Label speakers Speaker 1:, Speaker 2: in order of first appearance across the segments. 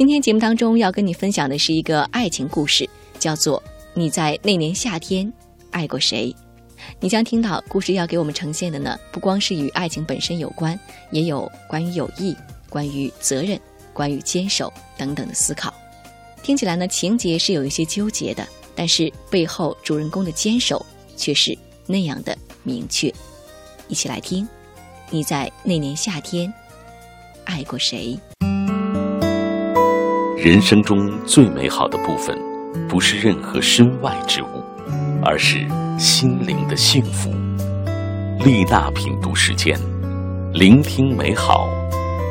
Speaker 1: 今天节目当中要跟你分享的是一个爱情故事，叫做《你在那年夏天爱过谁》。你将听到故事要给我们呈现的呢，不光是与爱情本身有关，也有关于友谊、关于责任、关于坚守等等的思考。听起来呢，情节是有一些纠结的，但是背后主人公的坚守却是那样的明确。一起来听，你在那年夏天爱过谁？
Speaker 2: 人生中最美好的部分，不是任何身外之物，而是心灵的幸福。丽娜品读时间，聆听美好，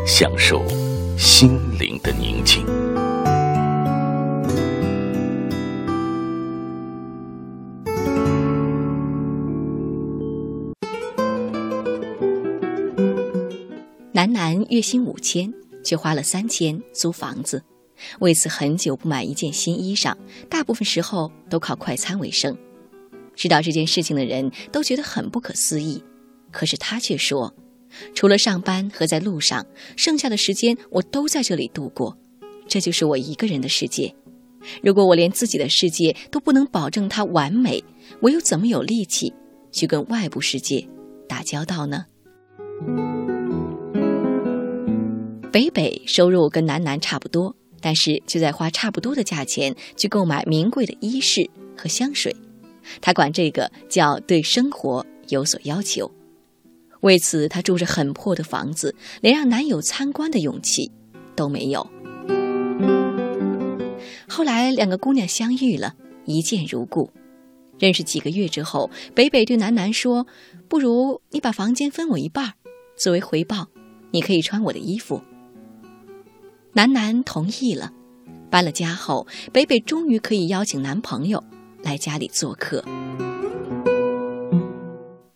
Speaker 2: 享受心灵的宁静。
Speaker 1: 楠楠月薪五千，却花了三千租房子，为此很久不买一件新衣裳，大部分时候都靠快餐为生。知道这件事情的人都觉得很不可思议，可是他却说：“除了上班和在路上，剩下的时间我都在这里度过，这就是我一个人的世界。如果我连自己的世界都不能保证它完美，我又怎么有力气去跟外部世界打交道呢？”北北收入跟楠楠差不多，但是却在花差不多的价钱去购买名贵的衣饰和香水。他管这个叫对生活有所要求。为此，他住着很破的房子，连让男友参观的勇气都没有。后来，两个姑娘相遇了，一见如故。认识几个月之后，北北对楠楠说：“不如你把房间分我一半，作为回报，你可以穿我的衣服。”楠楠同意了。搬了家后，北北终于可以邀请男朋友来家里做客。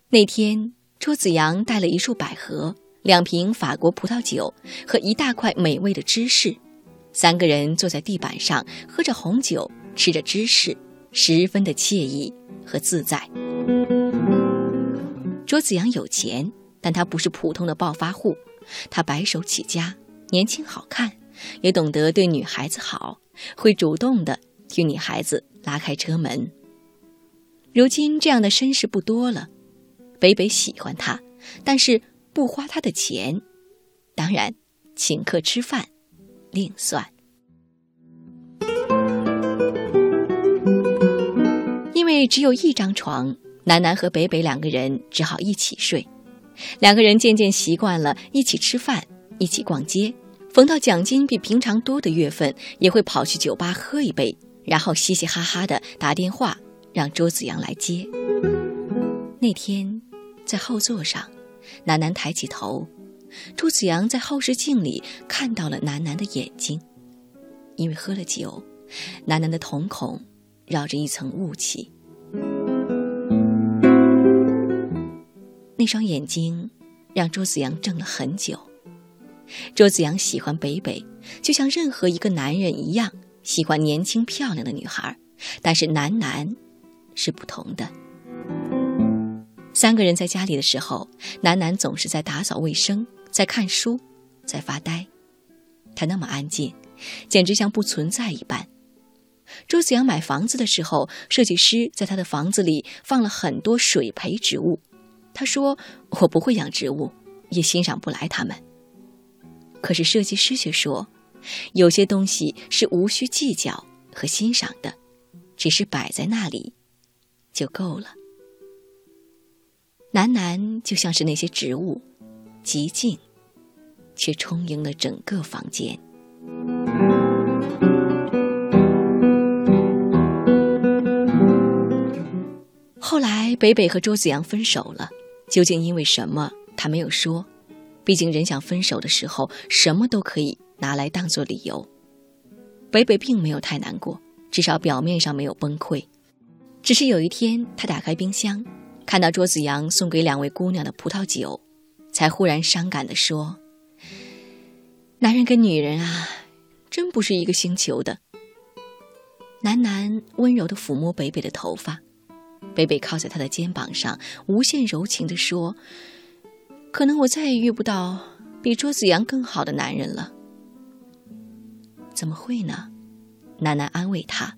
Speaker 1: 那天，周子阳带了一束百合、两瓶法国葡萄酒和一大块美味的芝士，三个人坐在地板上喝着红酒，吃着芝士，十分的惬意和自在。周子阳有钱，但他不是普通的暴发户，他白手起家，年轻好看。也懂得对女孩子好，会主动的替女孩子拉开车门。如今这样的绅士不多了，北北喜欢他，但是不花他的钱，当然请客吃饭另算。因为只有一张床，楠楠和北北两个人只好一起睡。两个人渐渐习惯了一起吃饭，一起逛街。逢到奖金比平常多的月份，也会跑去酒吧喝一杯，然后嘻嘻哈哈的打电话让周子阳来接。那天，在后座上，楠楠抬起头，周子阳在后视镜里看到了楠楠的眼睛，因为喝了酒，楠楠的瞳孔绕着一层雾气。那双眼睛让周子阳怔了很久。周子阳喜欢北北，就像任何一个男人一样喜欢年轻漂亮的女孩，但是楠楠是不同的。三个人在家里的时候，楠楠总是在打扫卫生，在看书，在发呆。他那么安静，简直像不存在一般。周子阳买房子的时候，设计师在他的房子里放了很多水培植物。他说：“我不会养植物，也欣赏不来它们。”可是设计师却说，有些东西是无需计较和欣赏的，只是摆在那里就够了。楠楠就像是那些植物，极静，却充盈了整个房间。后来北北和周子阳分手了，究竟因为什么？他没有说。毕竟，人想分手的时候，什么都可以拿来当做理由。北北并没有太难过，至少表面上没有崩溃。只是有一天，他打开冰箱，看到卓子阳送给两位姑娘的葡萄酒，才忽然伤感地说：“男人跟女人啊，真不是一个星球的。”楠楠温柔地抚摸北北的头发，北北靠在他的肩膀上，无限柔情地说。可能我再也遇不到比卓子阳更好的男人了。怎么会呢？楠楠安慰他，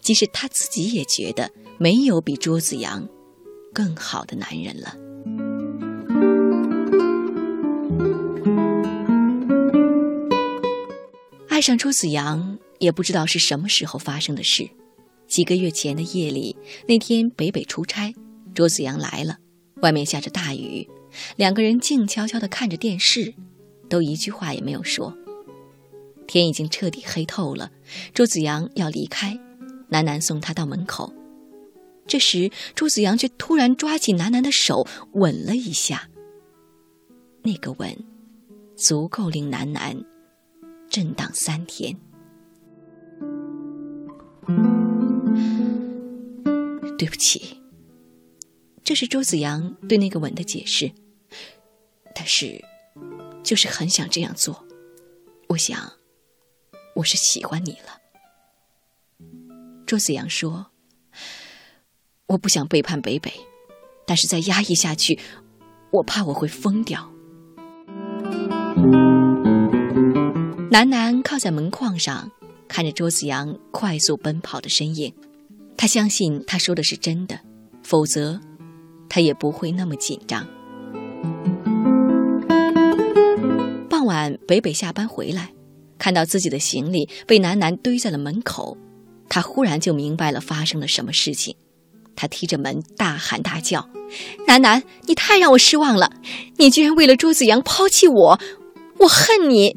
Speaker 1: 即使他自己也觉得没有比卓子阳更好的男人了。爱上卓子阳也不知道是什么时候发生的事。几个月前的夜里，那天北北出差，卓子阳来了，外面下着大雨，两个人静悄悄地看着电视，都一句话也没有说。天已经彻底黑透了，周子阳要离开，楠楠送他到门口。这时，周子阳却突然抓起楠楠的手，吻了一下。那个吻，足够令楠楠震荡三天。对不起，这是周子阳对那个吻的解释。但是，就是很想这样做。我想。我是喜欢你了，周子阳说：“我不想背叛北北，但是再压抑下去，我怕我会疯掉。”楠楠靠在门框上，看着周子阳快速奔跑的身影，他相信他说的是真的，否则他也不会那么紧张。晚，北北下班回来。看到自己的行李被楠楠堆在了门口，他忽然就明白了发生了什么事情。他踢着门大喊大叫：“楠楠，你太让我失望了！你居然为了朱子阳抛弃我，我恨你！”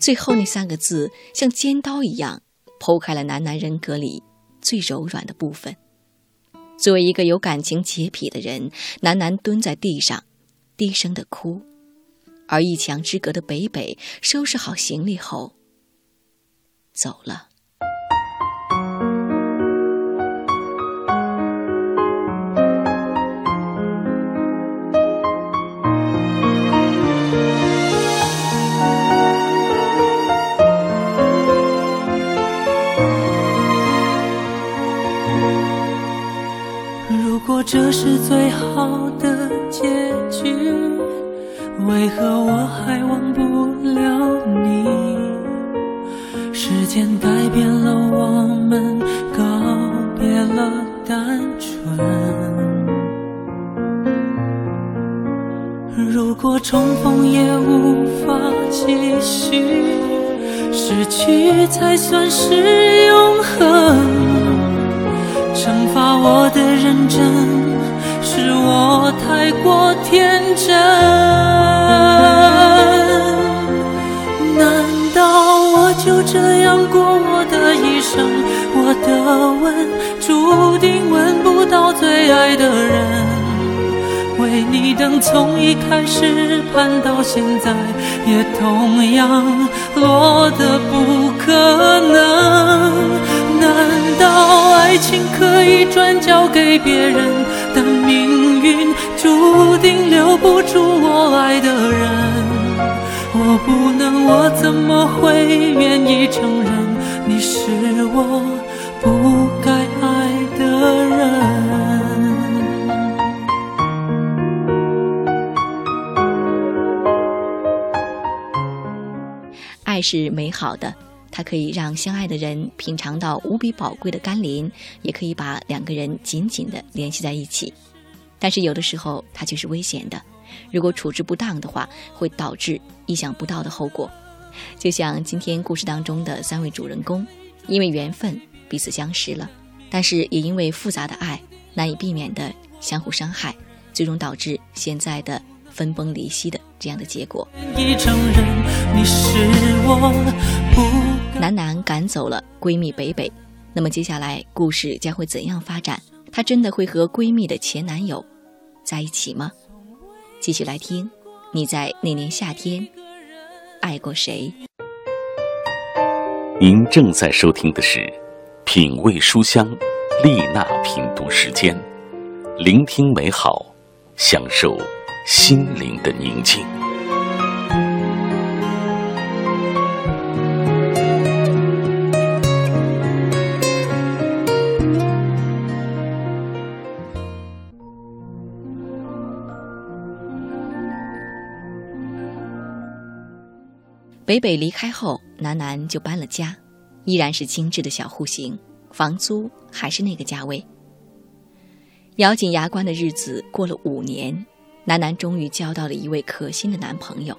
Speaker 1: 最后那三个字像尖刀一样剖开了楠楠人格里最柔软的部分。作为一个有感情洁癖的人，楠楠蹲在地上，低声的哭。而一墙之隔的北北收拾好行李后走了。
Speaker 3: 如果这是最好为何我还忘不了你？时间改变了我们，告别了单纯。如果重逢也无法继续，失去才算是永恒。惩罚我的认真，我太过天真。难道我就这样过我的一生，我的吻注定吻不到最爱的人。为你等从一开始盼到现在，也同样落得不可能。难道爱情可以转交给别人，注定留不住我爱的人？我不能，我怎么会愿意承认你是我不该爱的人？
Speaker 1: 爱是美好的，它可以让相爱的人品尝到无比宝贵的甘霖，也可以把两个人紧紧的联系在一起。但是有的时候，它却是危险的。如果处置不当的话，会导致意想不到的后果。就像今天故事当中的三位主人公，因为缘分彼此相识了，但是也因为复杂的爱难以避免的相互伤害，最终导致现在的分崩离析的这样的结果。楠楠赶走了闺蜜北北，那么接下来故事将会怎样发展？她真的会和闺蜜的前男友在一起吗？继续来听，你在那年夏天爱过谁？
Speaker 2: 您正在收听的是《品味书香》丽娜品读时间，聆听美好，享受心灵的宁静。
Speaker 1: 北北离开后，楠楠就搬了家，依然是精致的小户型，房租还是那个价位。咬紧牙关的日子过了五年，楠楠终于交到了一位可心的男朋友，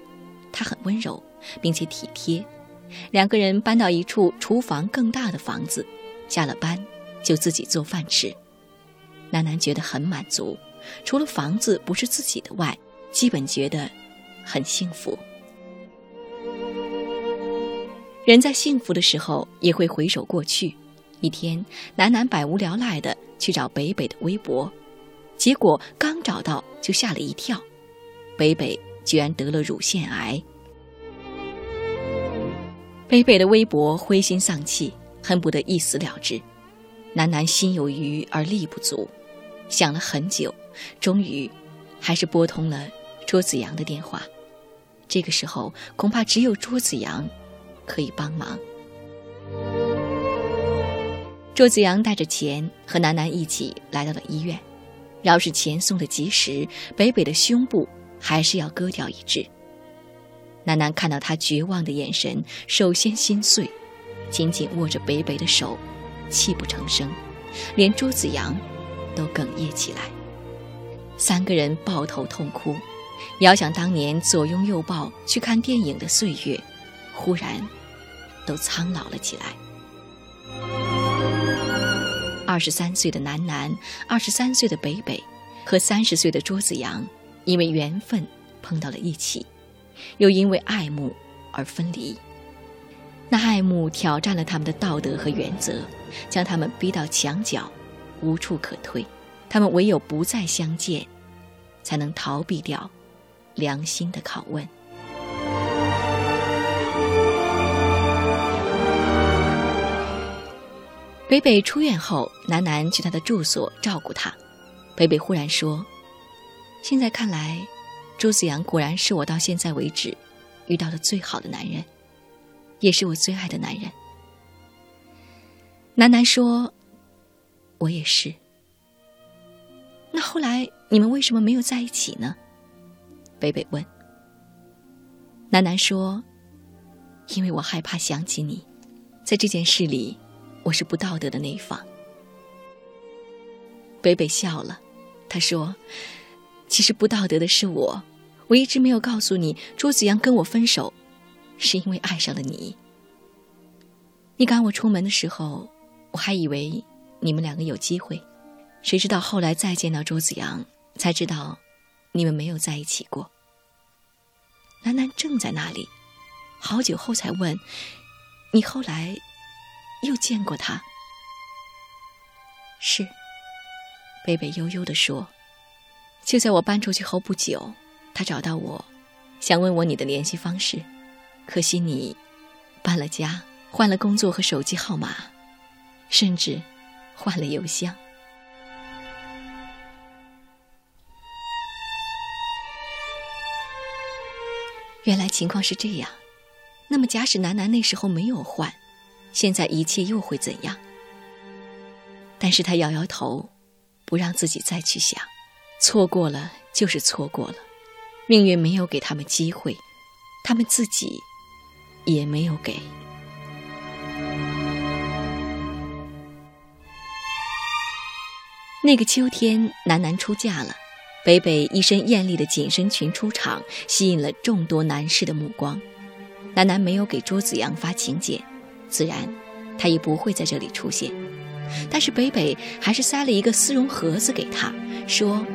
Speaker 1: 他很温柔，并且体贴。两个人搬到一处厨房更大的房子，下了班就自己做饭吃。楠楠觉得很满足，除了房子不是自己的外，基本觉得很幸福。人在幸福的时候也会回首过去。一天，楠楠百无聊赖的去找北北的微博，结果刚找到就吓了一跳，北北居然得了乳腺癌。北北的微博灰心丧气，恨不得一死了之。楠楠心有余而力不足，想了很久，终于还是拨通了卓子阳的电话。这个时候，恐怕只有卓子阳可以帮忙。周子阳带着钱和楠楠一起来到了医院。饶是钱送的及时，北北的胸部还是要割掉一只。楠楠看到他绝望的眼神，首先心碎，紧紧握着北北的手，泣不成声，连朱子阳都哽咽起来。三个人抱头痛哭，遥想当年左拥右抱去看电影的岁月，忽然都苍老了起来。二十三岁的楠楠，二十三岁的北北，和三十岁的桌子阳，因为缘分碰到了一起。又因为爱慕而分离，那爱慕挑战了他们的道德和原则，将他们逼到墙角，无处可退。他们唯有不再相见，才能逃避掉良心的拷问。北北出院后，楠楠去他的住所照顾他。北北忽然说：“现在看来。”周子阳果然是我到现在为止遇到的最好的男人，也是我最爱的男人。楠楠说：“我也是。”那后来你们为什么没有在一起呢？北北问。楠楠说：“因为我害怕想起你，在这件事里，我是不道德的那一方。”北北笑了，他说：“其实不道德的是我。”我一直没有告诉你，朱子阳跟我分手，是因为爱上了你。你赶我出门的时候，我还以为你们两个有机会，谁知道后来再见到朱子阳，才知道你们没有在一起过。楠楠正在那里，好久后才问：“你后来又见过他？”是，贝贝悠悠地说：“就在我搬出去后不久。”他找到我，想问我你的联系方式，可惜你搬了家，换了工作和手机号码，甚至换了邮箱。原来情况是这样，那么假使楠楠那时候没有换，现在一切又会怎样？但是他摇摇头，不让自己再去想，错过了就是错过了。命运没有给他们机会，他们自己也没有给。那个秋天，楠楠出嫁了，北北一身艳丽的紧身裙出场，吸引了众多男士的目光。楠楠没有给卓子阳发请柬，自然他也不会在这里出现。但是北北还是塞了一个丝绒盒子给他，说：“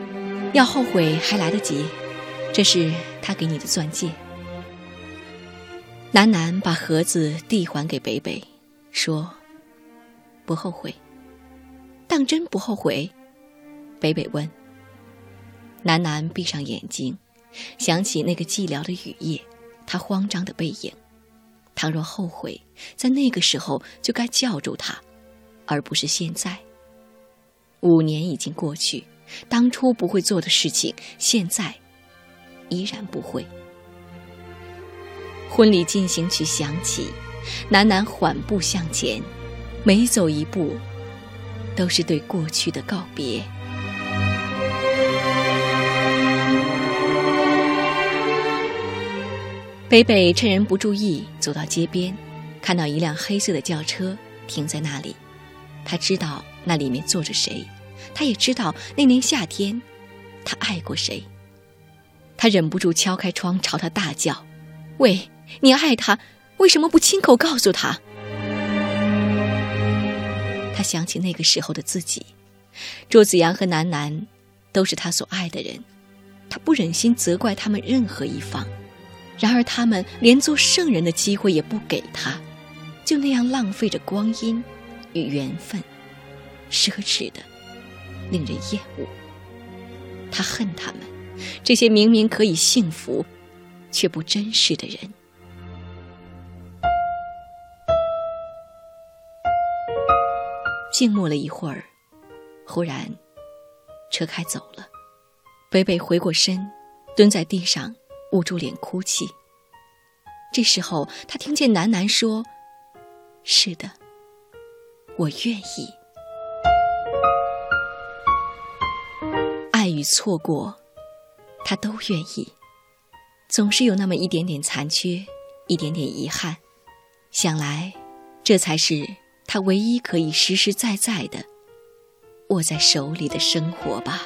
Speaker 1: 要后悔还来得及。”这是他给你的钻戒。楠楠把盒子递还给北北，说：“不后悔。”当真不后悔？北北问。楠楠闭上眼睛，想起那个寂寥的雨夜，他慌张的背影。倘若后悔，在那个时候就该叫住他，而不是现在。五年已经过去，当初不会做的事情，现在。依然不会。婚礼进行曲响起，楠楠缓步向前，每走一步，都是对过去的告别。北北趁人不注意走到街边，看到一辆黑色的轿车停在那里。他知道那里面坐着谁，他也知道那年夏天他爱过谁。他忍不住敲开窗，朝他大叫：“喂，你爱他，为什么不亲口告诉他？”他想起那个时候的自己，周子阳和楠楠都是他所爱的人，他不忍心责怪他们任何一方，然而他们连做圣人的机会也不给他，就那样浪费着光阴与缘分，奢侈的令人厌恶。他恨他们，这些明明可以幸福，却不真实的人。静默了一会儿，忽然，车开走了。北北回过身，蹲在地上，捂住脸哭泣。这时候，他听见楠楠说：“是的，我愿意。爱与错过，他都愿意。总是有那么一点点残缺，一点点遗憾。想来，这才是……”他唯一可以实实在在的握在手里的生活吧。